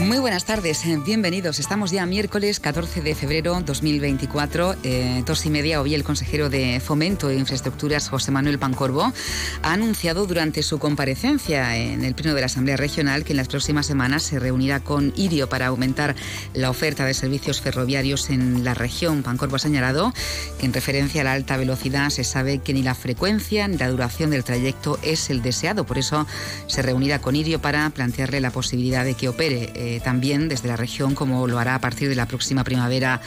Muy buenas tardes, eh, bienvenidos. Estamos ya miércoles 14 de febrero 2024, eh, dos y media. Hoy el consejero de Fomento e Infraestructuras, José Manuel Pancorbo, ha anunciado durante su comparecencia en el Pleno de la Asamblea Regional que en las próximas semanas se reunirá con IRIO para aumentar la oferta de servicios ferroviarios en la región. Pancorbo ha señalado que en referencia a la alta velocidad se sabe que ni la frecuencia ni la duración del trayecto es el deseado. Por eso se reunirá con IRIO para plantearle la posibilidad de que opere. Eh, también desde la región, como lo hará a partir de la próxima primavera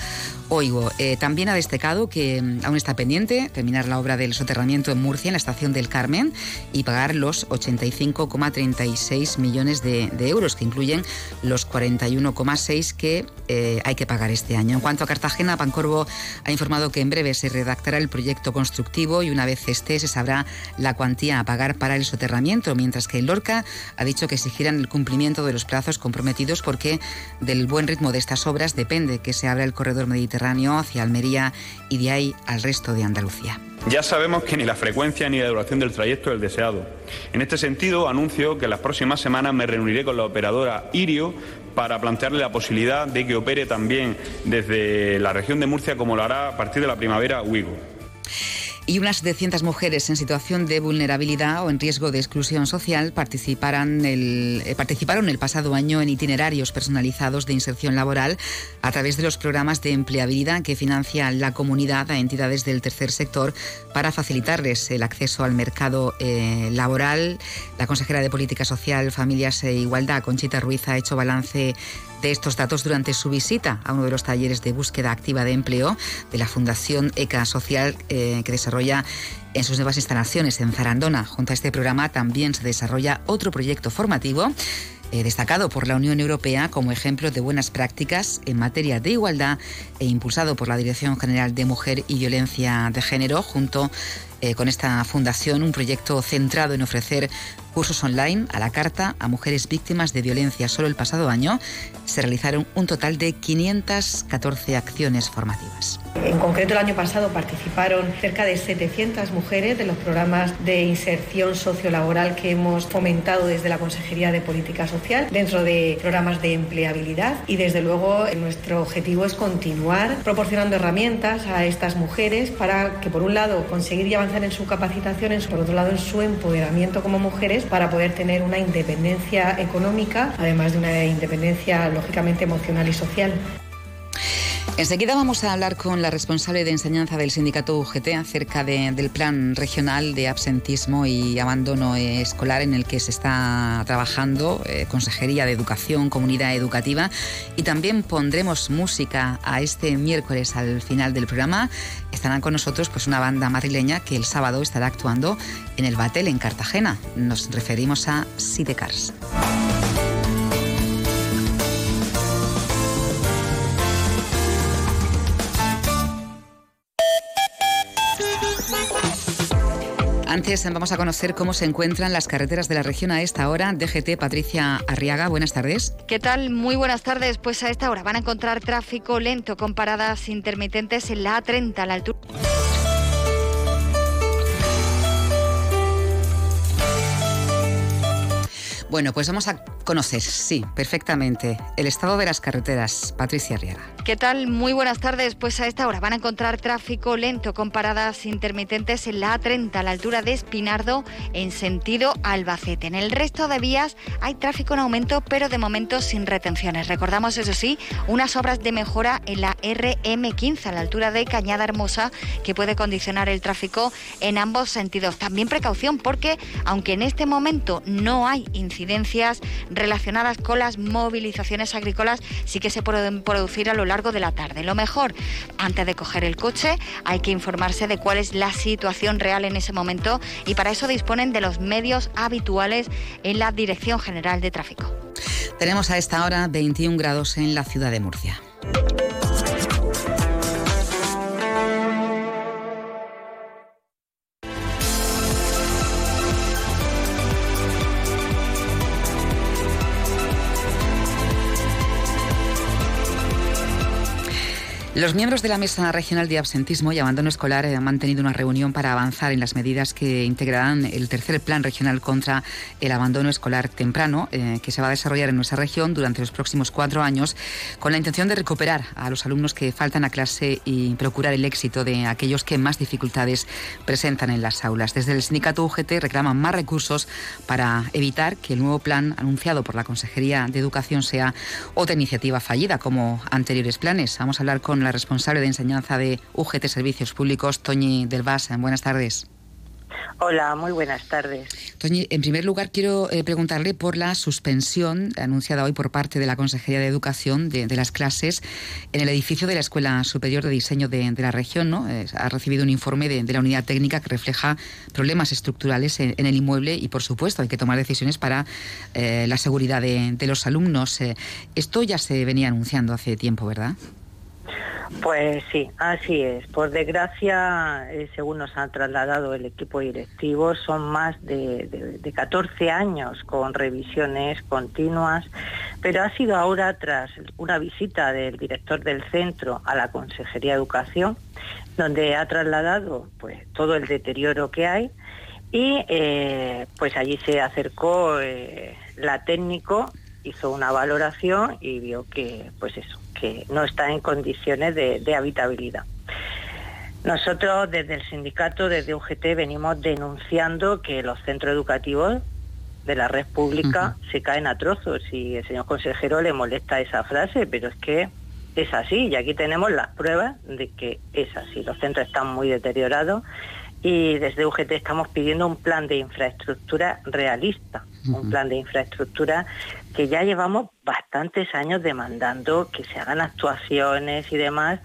Oigo. Eh, también ha destacado que mm, aún está pendiente terminar la obra del soterramiento en Murcia, en la estación del Carmen, y pagar los 85,36 millones de, euros, que incluyen los 41,6 que eh, hay que pagar este año. En cuanto a Cartagena, Pancorvo ha informado que en breve se redactará el proyecto constructivo y una vez esté se sabrá la cuantía a pagar para el soterramiento, mientras que el Lorca ha dicho que exigirán el cumplimiento de los plazos comprometidos porque del buen ritmo de estas obras depende que se abra el corredor mediterráneo hacia Almería y de ahí al resto de Andalucía. Ya sabemos que ni la frecuencia ni la duración del trayecto es el deseado. En este sentido, anuncio que las próximas semanas me reuniré con la operadora Irio para plantearle la posibilidad de que opere también desde la región de Murcia como lo hará a partir de la primavera Uigo y unas 700 mujeres en situación de vulnerabilidad o en riesgo de exclusión social participaron el, eh, participaron el pasado año en itinerarios personalizados de inserción laboral a través de los programas de empleabilidad que financia la comunidad a entidades del tercer sector para facilitarles el acceso al mercado eh, laboral. La consejera de Política Social, Familias e Igualdad, Conchita Ruiz, ha hecho balance de estos datos durante su visita a uno de los talleres de búsqueda activa de empleo de la Fundación ECA Social eh, que desarrolla en sus nuevas instalaciones en Zarandona. Junto a este programa también se desarrolla otro proyecto formativo eh, destacado por la Unión Europea como ejemplo de buenas prácticas en materia de igualdad e impulsado por la Dirección General de Mujer y Violencia de Género junto eh, con esta fundación un proyecto centrado en ofrecer cursos online a la carta a mujeres víctimas de violencia. Solo el pasado año se realizaron un total de 514 acciones formativas. En concreto, el año pasado participaron cerca de 700 mujeres de los programas de inserción sociolaboral que hemos fomentado desde la Consejería de Política Social dentro de programas de empleabilidad y desde luego nuestro objetivo es continuar proporcionando herramientas a estas mujeres para que por un lado conseguir y avanzar en su capacitación, por otro lado en su empoderamiento como mujeres para poder tener una independencia económica, además de una independencia lógicamente emocional y social. Enseguida vamos a hablar con la responsable de enseñanza del sindicato UGT acerca del plan regional de absentismo y abandono escolar en el que se está trabajando eh, Consejería de Educación, Comunidad Educativa y también pondremos música a este miércoles al final del programa. Estarán con nosotros pues una banda madrileña que el sábado estará actuando en el Batel en Cartagena. Nos referimos a Sidecars. Antes vamos a conocer cómo se encuentran las carreteras de la región a esta hora. DGT Patricia Arriaga, buenas tardes. ¿Qué tal? Muy buenas tardes. Pues a esta hora van a encontrar tráfico lento con paradas intermitentes en la A30 a la altura. Bueno, pues vamos a conocer, sí, perfectamente, el estado de las carreteras. Patricia Riera. ¿Qué tal? Muy buenas tardes. Pues a esta hora van a encontrar tráfico lento con paradas intermitentes en la A30 a la altura de Espinardo en sentido Albacete. En el resto de vías hay tráfico en aumento, pero de momento sin retenciones. Recordamos, eso sí, unas obras de mejora en la RM15 a la altura de Cañada Hermosa que puede condicionar el tráfico en ambos sentidos. También precaución porque, aunque en este momento no hay incidencia, relacionadas con las movilizaciones agrícolas sí que se pueden producir a lo largo de la tarde. Lo mejor, antes de coger el coche, hay que informarse de cuál es la situación real en ese momento y para eso disponen de los medios habituales en la Dirección General de Tráfico. Tenemos a esta hora 21 grados en la ciudad de Murcia. Los miembros de la Mesa Regional de Absentismo y Abandono Escolar han mantenido una reunión para avanzar en las medidas que integrarán el tercer Plan Regional contra el Abandono Escolar Temprano, eh, que se va a desarrollar en nuestra región durante los próximos cuatro años, con la intención de recuperar a los alumnos que faltan a clase y procurar el éxito de aquellos que más dificultades presentan en las aulas. Desde el sindicato UGT reclaman más recursos para evitar que el nuevo plan anunciado por la Consejería de Educación sea otra iniciativa fallida como anteriores planes. Vamos a hablar con la responsable de enseñanza de UGT Servicios Públicos, Toñi Del Buenas tardes. Hola, muy buenas tardes. Toñi, en primer lugar quiero eh, preguntarle por la suspensión anunciada hoy por parte de la Consejería de Educación de, las clases en el edificio de la Escuela Superior de Diseño de, la región. ¿no? ha recibido un informe de, la unidad técnica que refleja problemas estructurales en, el inmueble y, por supuesto, hay que tomar decisiones para eh, la seguridad de, los alumnos. Eh, esto ya se venía anunciando hace tiempo, ¿verdad? Pues sí, así es. Por desgracia, eh, según nos ha trasladado el equipo directivo, son más de, 14 años con revisiones continuas, pero ha sido ahora tras una visita del director del centro a la Consejería de Educación, donde ha trasladado pues, todo el deterioro que hay y eh, pues allí se acercó eh, la técnico, hizo una valoración y vio que pues eso, que no está en condiciones de, habitabilidad. Nosotros desde el sindicato, desde UGT, venimos denunciando que los centros educativos de la red pública se caen a trozos y el señor consejero le molesta esa frase, pero es que es así y aquí tenemos las pruebas de que es así. Los centros están muy deteriorados y desde UGT estamos pidiendo un plan de infraestructura realista, un plan de infraestructura que ya llevamos bastantes años demandando que se hagan actuaciones y demás,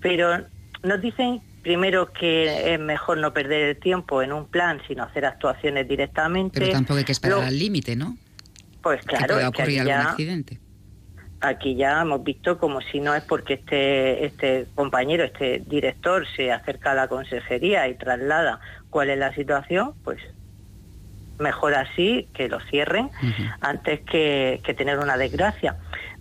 pero nos dicen primero que es mejor no perder el tiempo en un plan, sino hacer actuaciones directamente. Pero tampoco hay que esperar al límite, ¿no? Pues claro, que ocurrir algún accidente. Aquí ya hemos visto como si no es porque este, este compañero, este director se acerca a la consejería y traslada cuál es la situación, pues mejor así que lo cierren antes que, tener una desgracia.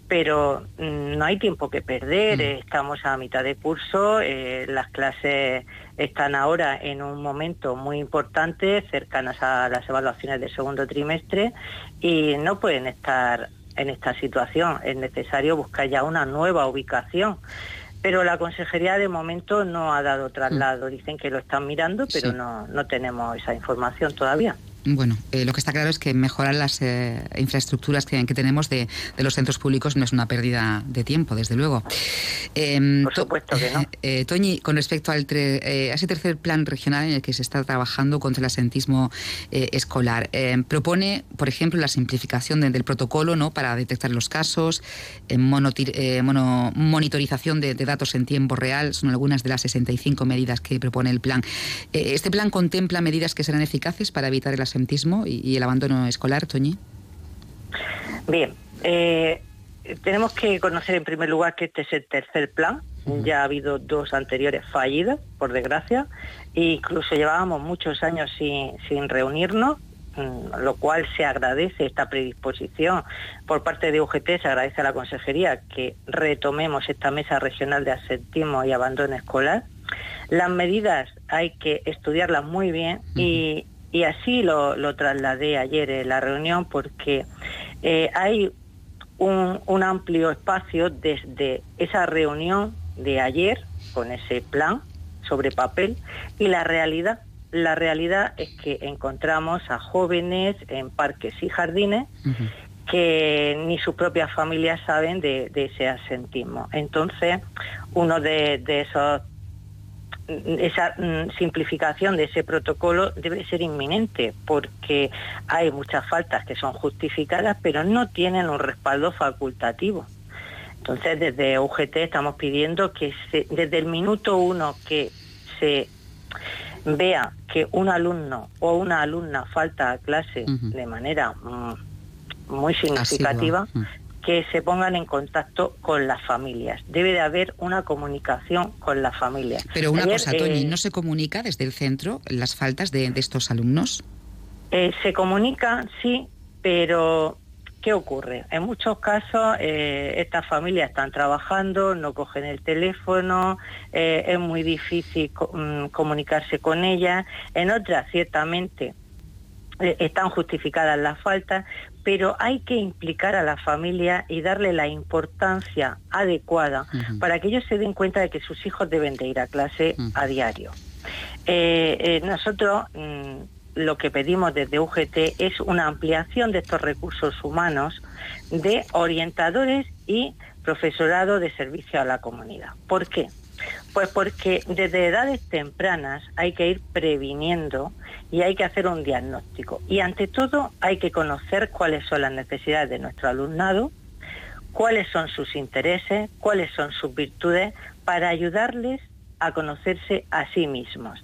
Pero mm, no hay tiempo que perder, estamos a mitad de curso, eh, las clases están ahora en un momento muy importante, cercanas a las evaluaciones del segundo trimestre, y no pueden estar en esta situación. Es necesario buscar ya una nueva ubicación. Pero la consejería de momento no ha dado traslado. Dicen que lo están mirando, pero no, no tenemos esa información todavía. Bueno, eh, lo que está claro es que mejorar las eh, infraestructuras que, tenemos de, los centros públicos no es una pérdida de tiempo, desde luego. Em, Por supuesto que no. Eh, Toñi, con respecto al a ese tercer plan regional en el que se está trabajando contra el asentismo escolar, em, propone, por ejemplo, la simplificación del protocolo ¿no? para detectar los casos, mono, monitorización de, de, datos en tiempo real, son algunas de las 65 medidas que propone el plan. ¿Este plan contempla medidas que serán eficaces para evitar el asentismo y, el abandono escolar, Toñi? Bien, eh, tenemos que conocer en primer lugar que este es el tercer plan. Ya ha habido dos anteriores fallidas, por desgracia, e incluso llevábamos muchos años sin, sin reunirnos, mm, lo cual se agradece esta predisposición por parte de UGT, se agradece a la Consejería que retomemos esta mesa regional de asentismo y abandono escolar. Las medidas hay que estudiarlas muy bien y, y así lo, trasladé ayer en la reunión porque eh, hay un, amplio espacio desde esa reunión de ayer con ese plan sobre papel y la realidad. La realidad es que encontramos a jóvenes en parques y jardines que ni sus propias familias saben de, ese asentismo. Entonces, uno de, de esos esa mm, simplificación de ese protocolo debe ser inminente porque hay muchas faltas que son justificadas pero no tienen un respaldo facultativo. Entonces desde UGT estamos pidiendo que desde el minuto uno que se vea que un alumno o una alumna falta a clase de manera mm, muy significativa, que se pongan en contacto con las familias. Debe de haber una comunicación con las familias. Pero una cosa, Toñi, eh, ¿no se comunica desde el centro las faltas de, estos alumnos? Eh, se comunica, sí, pero ¿Qué ocurre? En muchos casos eh, estas familias están trabajando, no cogen el teléfono, eh, es muy difícil mm, comunicarse con ellas. En otras, ciertamente, están justificadas las faltas, pero hay que implicar a la familia y darle la importancia adecuada para que ellos se den cuenta de que sus hijos deben de ir a clase a diario. nosotros... Mm, lo que pedimos desde UGT es una ampliación de estos recursos humanos de orientadores y profesorado de servicio a la comunidad. ¿Por qué? Pues porque desde edades tempranas hay que ir previniendo y hay que hacer un diagnóstico. Y ante todo hay que conocer cuáles son las necesidades de nuestro alumnado, cuáles son sus intereses, cuáles son sus virtudes, para ayudarles a conocerse a sí mismos.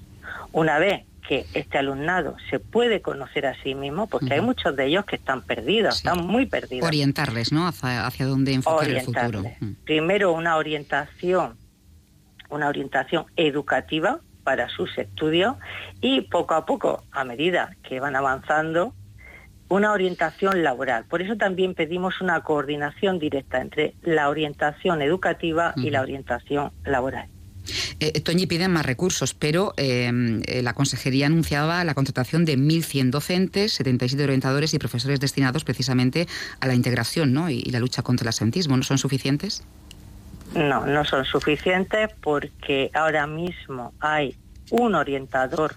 Una vez que este alumnado se puede conocer a sí mismo, porque hay muchos de ellos que están perdidos, están muy perdidos. Orientarles, ¿no? Hacia, dónde enfocar el futuro. Mm. Primero una orientación, una orientación educativa para sus estudios y poco a poco, a medida que van avanzando, una orientación laboral. Por eso también pedimos una coordinación directa entre la orientación educativa y la orientación laboral. Eh, Toñi pide más recursos, pero em, eh, la Consejería anunciaba la contratación de 1.100 docentes, 77 orientadores y profesores destinados precisamente a la integración ¿no? y, la lucha contra el asentismo. ¿No son suficientes? No, no son suficientes porque ahora mismo hay un orientador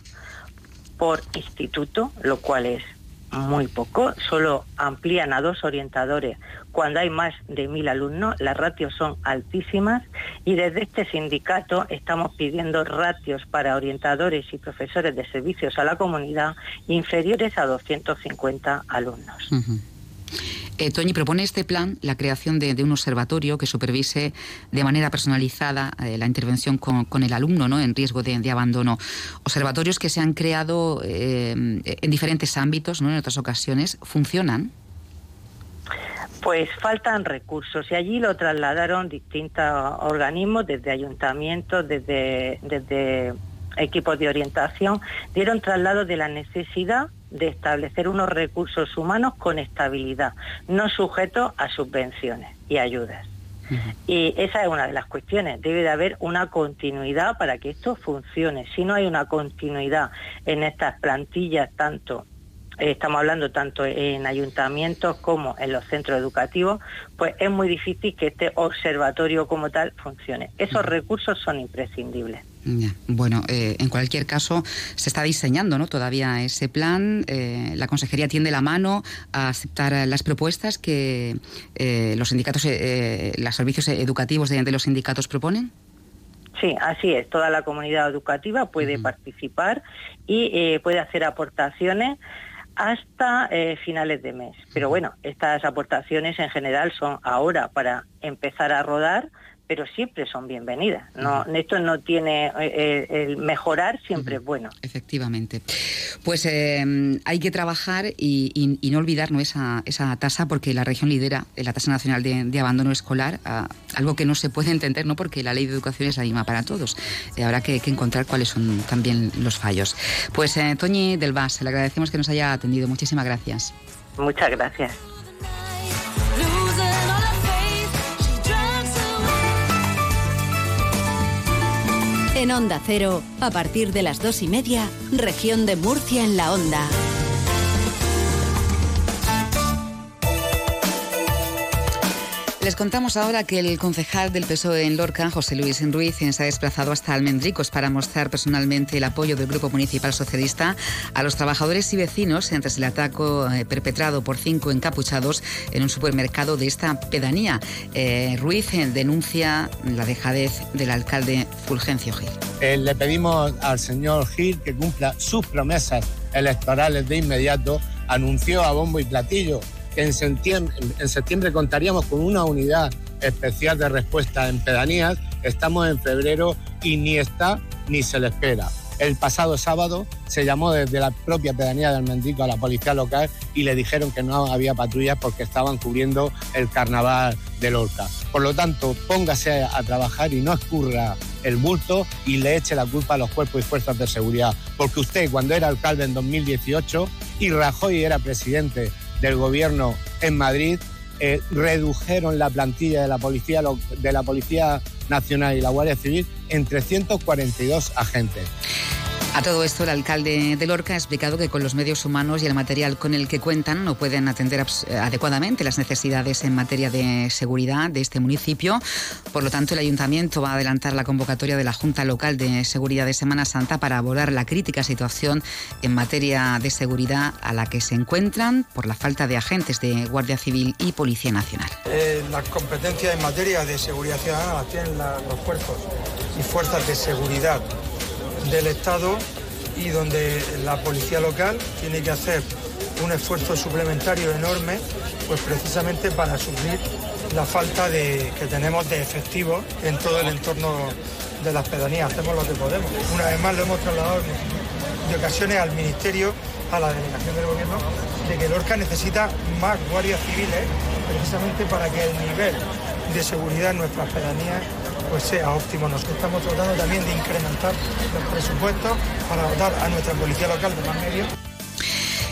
por instituto, lo cual es muy poco, solo amplían a dos orientadores cuando hay más de mil alumnos, las ratios son altísimas y desde este sindicato estamos pidiendo ratios para orientadores y profesores de servicios a la comunidad inferiores a 250 alumnos. Eh, Toñi propone este plan la creación de, un observatorio que supervise de manera personalizada eh, la intervención con, el alumno ¿no? en riesgo de, abandono. Observatorios que se han creado eh, en diferentes ámbitos, ¿no? en otras ocasiones, ¿funcionan? Pues faltan recursos y allí lo trasladaron distintos organismos, desde ayuntamientos, desde, desde equipos de orientación, dieron traslado de la necesidad de establecer unos recursos humanos con estabilidad, no sujetos a subvenciones y ayudas. Y esa es una de las cuestiones. Debe de haber una continuidad para que esto funcione. Si no hay una continuidad en estas plantillas, tanto estamos hablando tanto en ayuntamientos como en los centros educativos, pues es muy difícil que este observatorio como tal funcione. Esos recursos son imprescindibles. Bueno, eh, en cualquier caso, se está diseñando ¿no? todavía ese plan. Eh, la Consejería tiende la mano a aceptar las propuestas que eh, los sindicatos, los servicios educativos de, los sindicatos proponen. Sí, así es. Toda la comunidad educativa puede participar y puede hacer aportaciones hasta eh, finales de mes. Pero bueno, estas aportaciones en general son ahora para empezar a rodar pero siempre son bienvenidas. No, Esto no tiene, eh, eh, el mejorar siempre es bueno. Efectivamente. Pues eh, hay que trabajar y, no olvidar esa, esa, tasa porque la región lidera la tasa nacional de, abandono escolar, algo que no se puede entender, ¿no? porque la ley de educación es la misma para todos. habrá que, encontrar cuáles son también los fallos. Pues Toñi Del Vas, le agradecemos que nos haya atendido. Muchísimas gracias. Muchas gracias. En Onda Cero, a partir de las dos y media, región de Murcia en la Onda. Les contamos ahora que el concejal del PSOE en Lorca, José Luis Ruiz, se ha desplazado hasta Almendricos para mostrar personalmente el apoyo del Grupo Municipal Socialista a los trabajadores y vecinos tras el ataque eh, perpetrado por cinco encapuchados en un supermercado de esta pedanía. Eh, Ruiz eh, denuncia la dejadez del alcalde Fulgencio Gil. le pedimos al señor Gil que cumpla sus promesas electorales de inmediato. Anunció a bombo y platillo en septiembre, contaríamos con una unidad especial de respuesta en pedanías. Estamos en febrero y ni está ni se le espera. El pasado sábado se llamó desde la propia pedanía del Mendico a la policía local y le dijeron que no había patrullas porque estaban cubriendo el carnaval de Lorca. Por lo tanto, póngase a trabajar y no escurra el bulto y le eche la culpa a los cuerpos y fuerzas de seguridad. Porque usted, cuando era alcalde en 2018 y Rajoy era presidente del gobierno en Madrid eh, redujeron la plantilla de la policía de la policía nacional y la Guardia Civil en 342 agentes. A todo esto, el alcalde de Lorca ha explicado que con los medios humanos y el material con el que cuentan no pueden atender adecuadamente las necesidades en materia de seguridad de este municipio. Por lo tanto, el ayuntamiento va a adelantar la convocatoria de la Junta Local de Seguridad de Semana Santa para abordar la crítica situación en materia de seguridad a la que se encuentran por la falta de agentes de Guardia Civil y Policía Nacional. Eh, las competencias en materia de seguridad ciudadana las tienen los cuerpos y fuerzas de seguridad del Estado y donde la policía local tiene que hacer un esfuerzo suplementario enorme, pues precisamente para suplir la falta de, que tenemos de efectivos en todo el entorno de las pedanías. Hacemos lo que podemos. Una vez más lo hemos trasladado de ocasiones al Ministerio, a la delegación del Gobierno, de que Lorca necesita más guardias civiles, precisamente para que el nivel de seguridad en nuestras pedanías pues sea óptimo. Nosotros estamos tratando también de incrementar los presupuestos para dotar a nuestra policía local de más medios.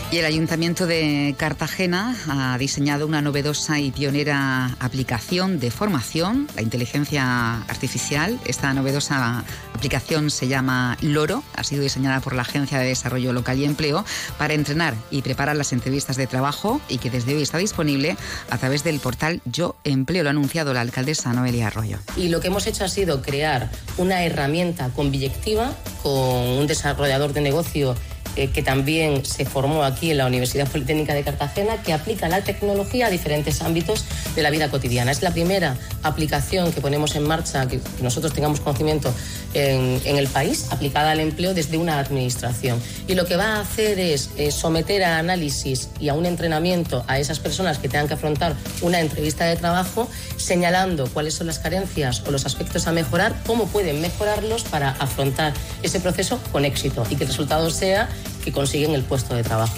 Y el Ayuntamiento de Cartagena ha diseñado una novedosa y pionera aplicación de formación, la inteligencia artificial. Esta novedosa aplicación se llama Loro, ha sido diseñada por la Agencia de Desarrollo Local y Empleo para entrenar y preparar las entrevistas de trabajo y que desde hoy está disponible a través del portal Yo Empleo, lo ha anunciado la alcaldesa Noelia Arroyo. Y lo que hemos hecho ha sido crear una herramienta convictiva con un desarrollador de negocio eh, que también se formó aquí en la Universidad Politécnica de Cartagena, que aplica la tecnología a diferentes ámbitos de la vida cotidiana. Es la primera aplicación que ponemos en marcha, que nosotros tengamos conocimiento en, el país, aplicada al empleo desde una administración. Y lo que va a hacer es someter a análisis y a un entrenamiento a esas personas que tengan que afrontar una entrevista de trabajo, señalando cuáles son las carencias o los aspectos a mejorar, cómo pueden mejorarlos para afrontar ese proceso con éxito y que el resultado sea que consiguen el puesto de trabajo.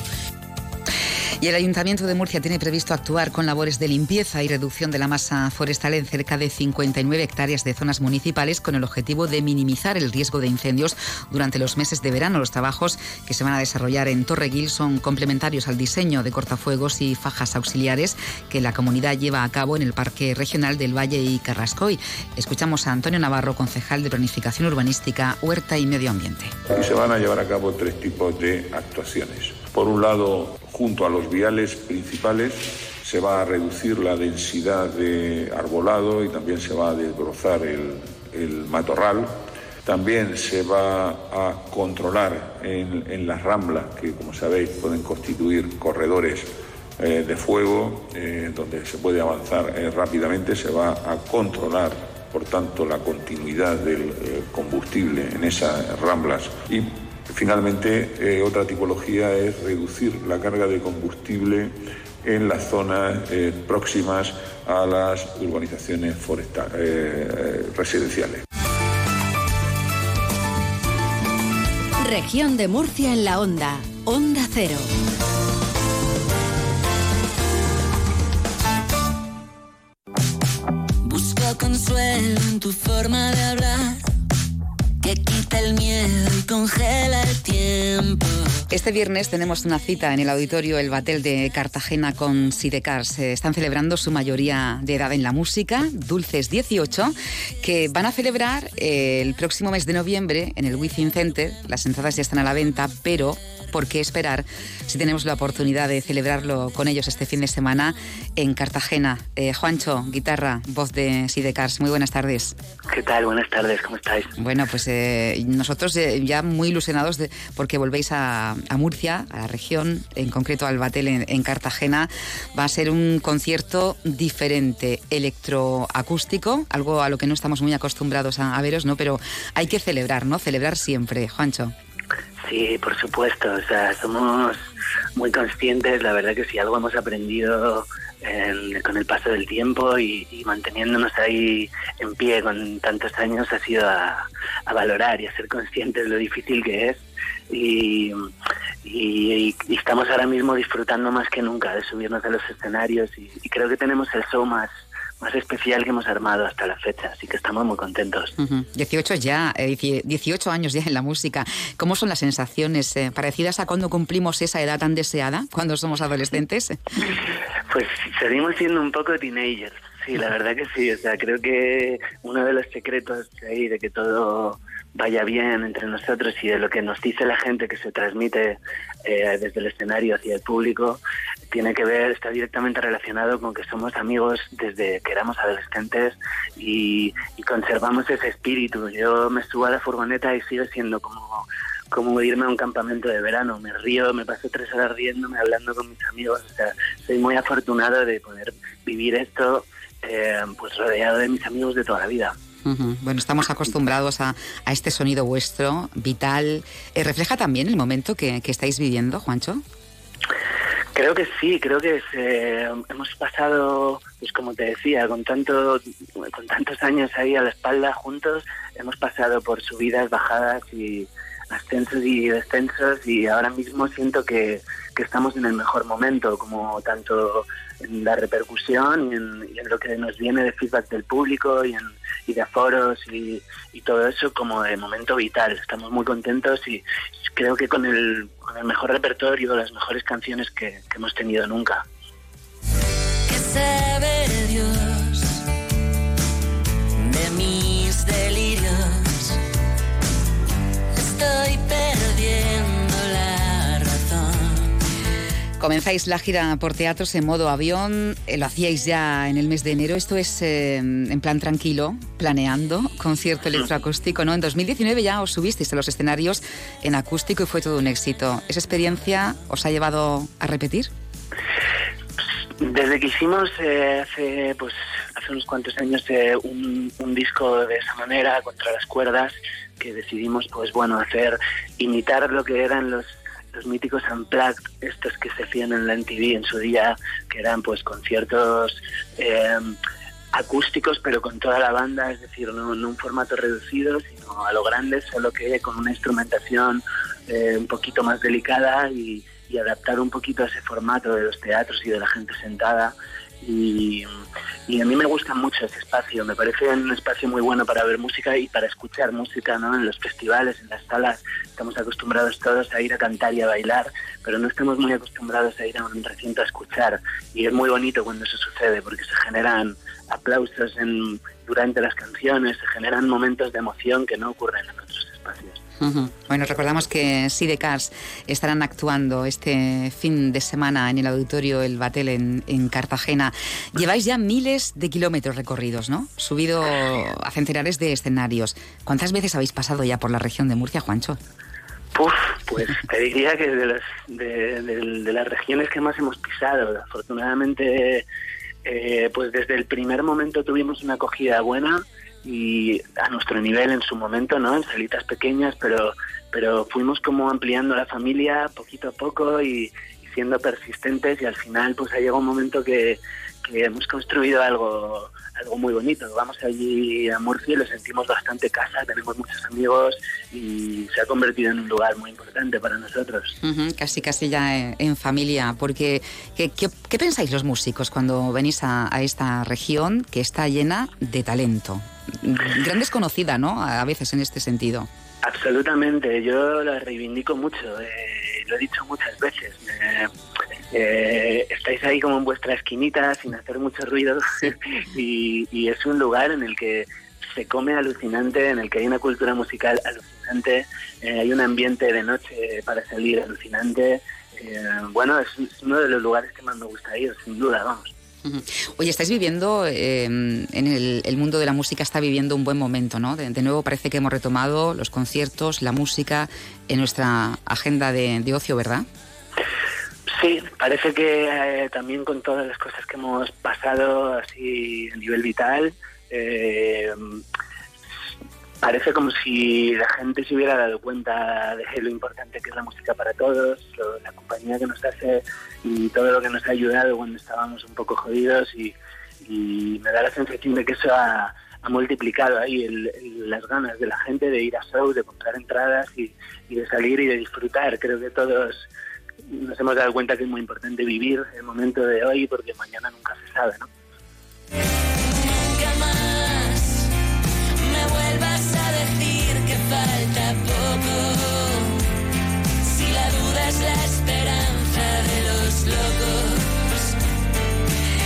Y el Ayuntamiento de Murcia tiene previsto actuar con labores de limpieza y reducción de la masa forestal en cerca de 59 hectáreas de zonas municipales con el objetivo de minimizar el riesgo de incendios durante los meses de verano. Los trabajos que se van a desarrollar en Torreguil son complementarios al diseño de cortafuegos y fajas auxiliares que la comunidad lleva a cabo en el Parque Regional del Valle y Carrascoy. Escuchamos a Antonio Navarro, concejal de Planificación Urbanística, Huerta y Medio Ambiente. Se van a llevar a cabo tres tipos de actuaciones. Por un lado, junto a los viales principales se va a reducir la densidad de arbolado y también se va a desbrozar el, matorral. También se va a controlar en, las ramblas, que como sabéis pueden constituir corredores eh, de fuego, eh, donde se puede avanzar eh, rápidamente, se va a controlar, por tanto, la continuidad del combustible en esas ramblas Finalmente, eh, otra tipología es reducir la carga de combustible en las zonas eh, próximas a las urbanizaciones eh, residenciales. Región de Murcia en la onda, Onda Cero. Busco consuelo en tu forma de hablar que quita el miedo y congela el tiempo. Este viernes tenemos una cita en el auditorio El Batel de Cartagena con Sidecar. Se están celebrando su mayoría de edad en la música, Dulces 18, que van a celebrar el próximo mes de noviembre en el Within Center. Las entradas ya están a la venta, pero ¿por qué esperar si tenemos la oportunidad de celebrarlo con ellos este fin de semana en Cartagena? Eh, Juancho, guitarra, voz de Sidecars, muy buenas tardes. ¿Qué tal? Buenas tardes, ¿cómo estáis? Bueno, pues eh, nosotros eh, ya muy ilusionados de, porque volvéis a, Murcia, a la región, en concreto al Batel en, Cartagena. Va a ser un concierto diferente, electroacústico, algo a lo que no estamos muy acostumbrados a, a veros, ¿no? Pero hay que celebrar, ¿no? Celebrar siempre, Juancho. Sí, por supuesto. O sea, somos muy conscientes. La verdad que si algo hemos aprendido con el paso del tiempo y, manteniéndonos ahí en pie con tantos años ha sido a, valorar y a ser conscientes de lo difícil que es. Y, y, estamos ahora mismo disfrutando más que nunca de subirnos a los escenarios y, creo que tenemos el show más más especial que hemos armado hasta la fecha, así que estamos muy contentos. 18 ya, 18 años ya en la música. ¿Cómo son las sensaciones parecidas a cuando cumplimos esa edad tan deseada, cuando somos adolescentes? Pues seguimos siendo un poco teenagers. Sí, la verdad que sí. O sea, creo que uno de los secretos ahí de que todo vaya bien entre nosotros y de lo que nos dice la gente que se transmite eh, desde el escenario hacia el público tiene que ver, está directamente relacionado con que somos amigos desde que éramos adolescentes y, conservamos ese espíritu. Yo me subo a la furgoneta y sigo siendo como como irme a un campamento de verano. Me río, me paso tres horas riéndome, hablando con mis amigos. O sea, soy muy afortunado de poder vivir esto eh, pues rodeado de mis amigos de toda la vida. Bueno, estamos acostumbrados a, este sonido vuestro, vital. Eh, ¿Refleja también el momento que, estáis viviendo, Juancho? Creo que sí, creo que hemos pasado, pues como te decía, con tanto, con tantos años ahí a la espalda juntos, hemos pasado por subidas, bajadas y ascensos y descensos y ahora mismo siento que, que estamos en el mejor momento, como tanto en la repercusión y en, lo que nos viene de feedback del público y, en, y de foros y, todo eso como de momento vital. Estamos muy contentos y creo que con el, con el mejor repertorio, las mejores canciones que, hemos tenido nunca. Dios de mis delirios. Comenzáis la gira por teatros en modo avión, eh, lo hacíais ya en el mes de enero, esto es eh, en plan tranquilo, planeando, concierto electroacústico, ¿no? En 2019 ya os subisteis a los escenarios en acústico y fue todo un éxito. ¿Esa experiencia os ha llevado a repetir? Desde que hicimos eh, hace pues hace unos cuantos años un, un, disco de esa manera contra las cuerdas que decidimos pues bueno hacer imitar lo que eran los los míticos unplugged, estos que se hacían en la MTV en su día, que eran pues conciertos eh, acústicos pero con toda la banda, es decir, no en un formato reducido, sino a lo grande, solo que con una instrumentación eh, un poquito más delicada y, y adaptar un poquito a ese formato de los teatros y de la gente sentada y, a mí me gusta mucho ese espacio, me parece un espacio muy bueno para ver música y para escuchar música, ¿no? En los festivales, en las salas, estamos acostumbrados todos a ir a cantar y a bailar, pero no estamos muy acostumbrados a ir a un recinto a escuchar. Y es muy bonito cuando eso sucede porque se generan aplausos en, durante las canciones, se generan momentos de emoción que no ocurren en Bueno, recordamos que Sidecars estarán actuando este fin de semana en el auditorio El Batel en, Cartagena. Lleváis ya miles de kilómetros recorridos, ¿no? Subido a centenares de escenarios. ¿Cuántas veces habéis pasado ya por la región de Murcia, Juancho? pues te diría que de, las regiones que más hemos pisado, afortunadamente, eh, pues desde el primer momento tuvimos una acogida buena y a nuestro nivel en su momento, ¿no? En salitas pequeñas, pero, pero fuimos como ampliando la familia poquito a poco y, siendo persistentes y al final pues ha llegado un momento que, que, hemos construido algo algo muy bonito. Vamos allí a Murcia y lo sentimos bastante casa, tenemos muchos amigos y se ha convertido en un lugar muy importante para nosotros. casi, casi ya en, familia, porque ¿qué, ¿qué, pensáis los músicos cuando venís a, a esta región que está llena de talento? gran desconocida, ¿no? A veces en este sentido. Absolutamente, yo la reivindico mucho, eh, lo he dicho muchas veces. Eh, estáis ahí como en vuestra esquinita sin hacer mucho ruido y, es un lugar en el que se come alucinante, en el que hay una cultura musical alucinante, eh, hay un ambiente de noche para salir alucinante. bueno, es uno de los lugares que más me gusta ir, sin duda, vamos. Oye, estáis viviendo, em, en el, mundo de la música está viviendo un buen momento, ¿no? De, nuevo parece que hemos retomado los conciertos, la música en nuestra agenda de, ocio, ¿verdad? Sí, parece que eh, también con todas las cosas que hemos pasado así a nivel vital, eh, parece como si la gente se hubiera dado cuenta de lo importante que es la música para todos, la compañía que nos hace y todo lo que nos ha ayudado cuando estábamos un poco jodidos y, me da la sensación de que eso ha, multiplicado ahí las ganas de la gente de ir a show, de comprar entradas y, y de salir y de disfrutar. Creo que todos nos hemos dado cuenta que es muy importante vivir el momento de hoy porque mañana nunca se sabe, ¿no? Si la duda es la esperanza de los locos,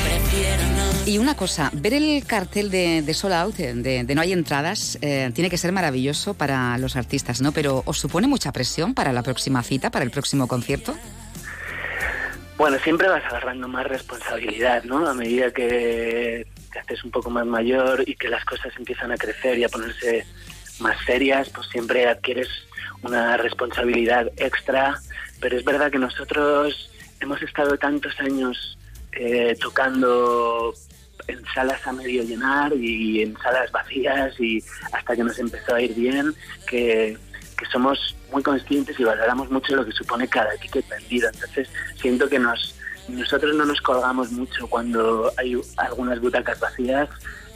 prefiero no. Y una cosa, ver el cartel de, de Out, eh, de, No hay entradas, eh, tiene que ser maravilloso para los artistas, ¿no? Pero ¿os supone mucha presión para la próxima cita, para el próximo concierto? Bueno, siempre vas agarrando más responsabilidad, ¿no? A medida que te haces un poco más mayor y que las cosas empiezan a crecer y a ponerse más serias, pues siempre adquieres una responsabilidad extra. Pero es verdad que nosotros hemos estado tantos años eh, tocando en salas a medio llenar y en salas vacías y hasta que nos empezó a ir bien, que, somos muy conscientes y valoramos mucho lo que supone cada ticket vendido. Entonces siento que nos nosotros no nos colgamos mucho cuando hay algunas butacas vacías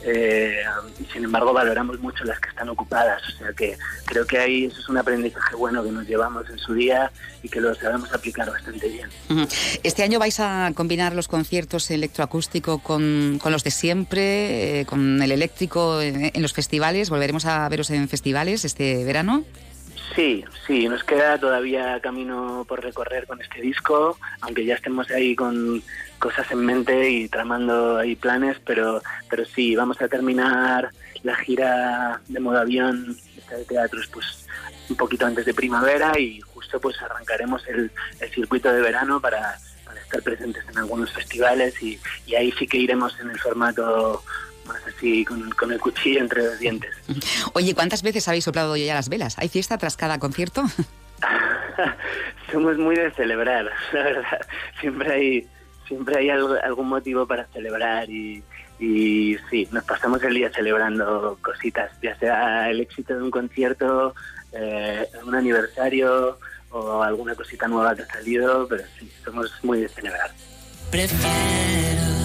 eh, sin embargo valoramos mucho las que están ocupadas. O sea que creo que ahí eso es un aprendizaje bueno que nos llevamos en su día y que lo sabemos aplicar bastante bien. Este año vais a combinar los conciertos electroacústico con, con los de siempre, eh, con el eléctrico en los festivales. ¿Volveremos a veros en festivales este verano? Sí, sí, nos queda todavía camino por recorrer con este disco, aunque ya estemos ahí con cosas en mente y tramando ahí planes, pero, pero sí, vamos a terminar la gira de modo avión de teatros pues un poquito antes de primavera y justo pues arrancaremos el, circuito de verano para, estar presentes en algunos festivales y, y ahí sí que iremos en el formato más así con, el cuchillo entre los dientes. Oye, ¿cuántas veces habéis soplado ya las velas? ¿Hay fiesta tras cada concierto? Somos muy de celebrar, la verdad. Siempre hay, siempre hay algún motivo para celebrar y, y sí, nos pasamos el día celebrando cositas, ya sea el éxito de un concierto, eh, un aniversario o alguna cosita nueva que ha salido, pero sí, somos muy de celebrar. Prefiero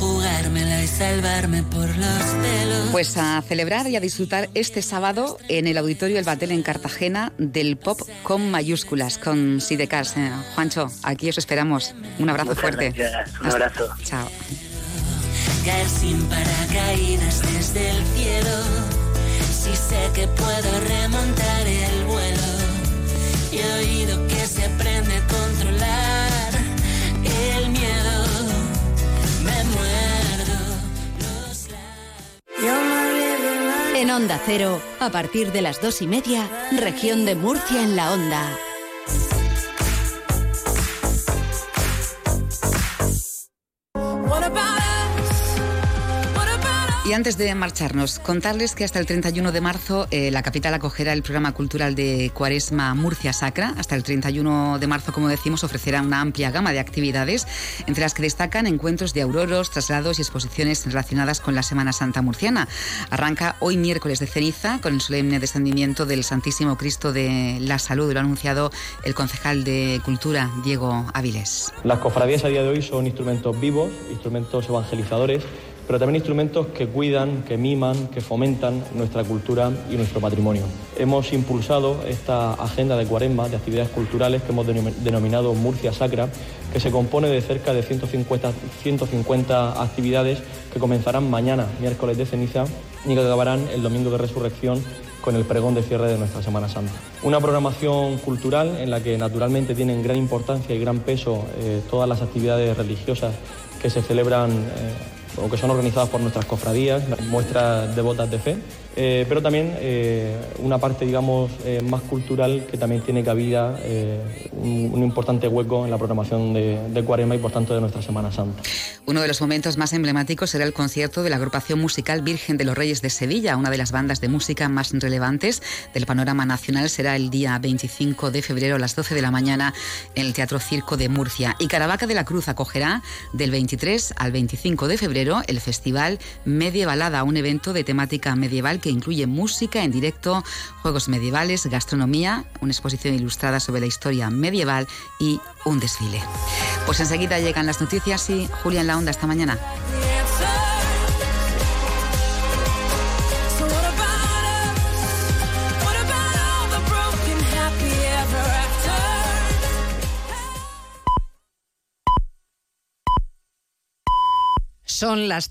jugármela y salvarme por los pelos. Pues a celebrar y a disfrutar este sábado en el Auditorio El Batel en Cartagena del pop con mayúsculas, con Sidecas. Eh, Juancho, aquí os esperamos. Un abrazo fuerte. Un abrazo. Chao. Caer sin paracaídas desde el cielo. Si sé que puedo remontar el vuelo. He oído que se aprende a controlar En Onda Cero, a partir de las dos y media, región de Murcia en la Onda. Y antes de marcharnos, contarles que hasta el 31 de marzo eh, la capital acogerá el programa cultural de Cuaresma Murcia Sacra. Hasta el 31 de marzo, como decimos, ofrecerá una amplia gama de actividades, entre las que destacan encuentros de auroros, traslados y exposiciones relacionadas con la Semana Santa murciana. Arranca hoy miércoles de ceniza con el solemne descendimiento del Santísimo Cristo de la Salud, lo ha anunciado el concejal de Cultura, Diego Avilés. Las cofradías a día de hoy son instrumentos vivos, instrumentos evangelizadores pero también instrumentos que cuidan, que miman, que fomentan nuestra cultura y nuestro patrimonio. Hemos impulsado esta agenda de cuaresma de actividades culturales que hemos denominado Murcia Sacra, que se compone de cerca de 150, 150 actividades que comenzarán mañana, miércoles de ceniza, y que acabarán el domingo de resurrección con el pregón de cierre de nuestra Semana Santa. Una programación cultural en la que naturalmente tienen gran importancia y gran peso eh, todas las actividades religiosas que se celebran eh, o que son organizadas por nuestras cofradías, muestras devotas de fe, eh, pero también eh, una parte, digamos, eh, más cultural que también tiene cabida un, un, importante hueco en la programación de, de Cuarema y, por tanto, de nuestra Semana Santa. Uno de los momentos más emblemáticos será el concierto de la agrupación musical Virgen de los Reyes de Sevilla, una de las bandas de música más relevantes del panorama nacional. Será el día 25 de febrero a las 12 de la mañana en el Teatro Circo de Murcia. Y Caravaca de la Cruz acogerá del 23 al 25 de febrero el Festival Medievalada, un evento de temática medieval que incluye música en directo, juegos medievales, gastronomía, una exposición ilustrada sobre la historia medieval y un desfile. Pues enseguida llegan las noticias y Julia en la onda esta mañana. Son las